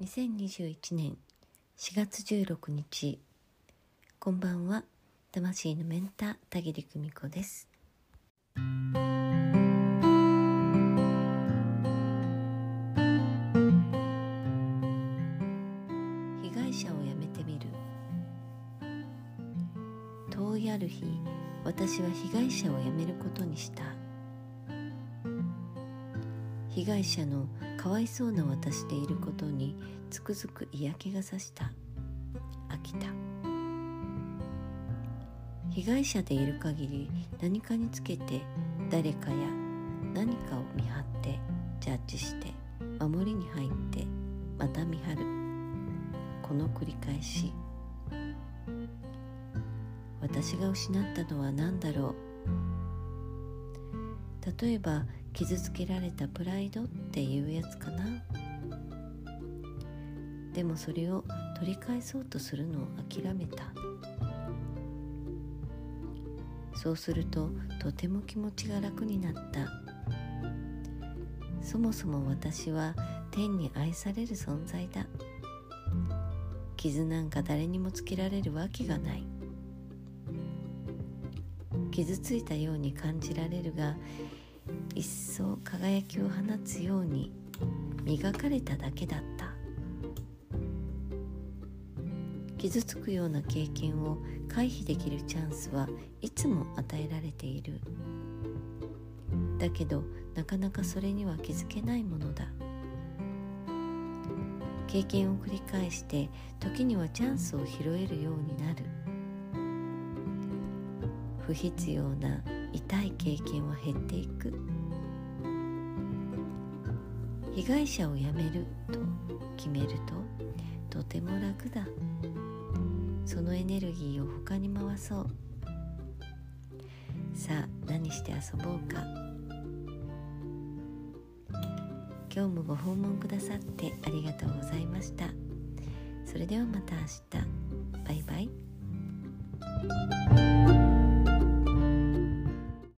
2021年4月16日こんばんは。魂のメンター田切久美子です。被害者をやめてみる。遠いある日私は被害者を辞めることにした。被害者のかわいそうな私でいることにつくづく嫌気がさした。飽きた。被害者でいる限り何かにつけて誰かや何かを見張ってジャッジして守りに入ってまた見張る。この繰り返し。私が失ったのは何だろう。例えば傷つけられたプライドっていうやつかな。でもそれを取り返そうとするのを諦めた。そうするととても気持ちが楽になった。そもそも私は天に愛される存在だ。傷なんか誰にもつけられるわけがない。傷ついたように感じられるが一層輝きを放つように磨かれただけだった。傷つくような経験を回避できるチャンスはいつも与えられている。だけどなかなかそれには気づけないものだ。経験を繰り返して時にはチャンスを拾えるようになる。不必要な痛い経験は減っていく。被害者を辞めると決めるととても楽だ。そのエネルギーを他に回そう。さあ何して遊ぼうか。今日もご訪問くださってありがとうございました。それではまた明日。バイバイ。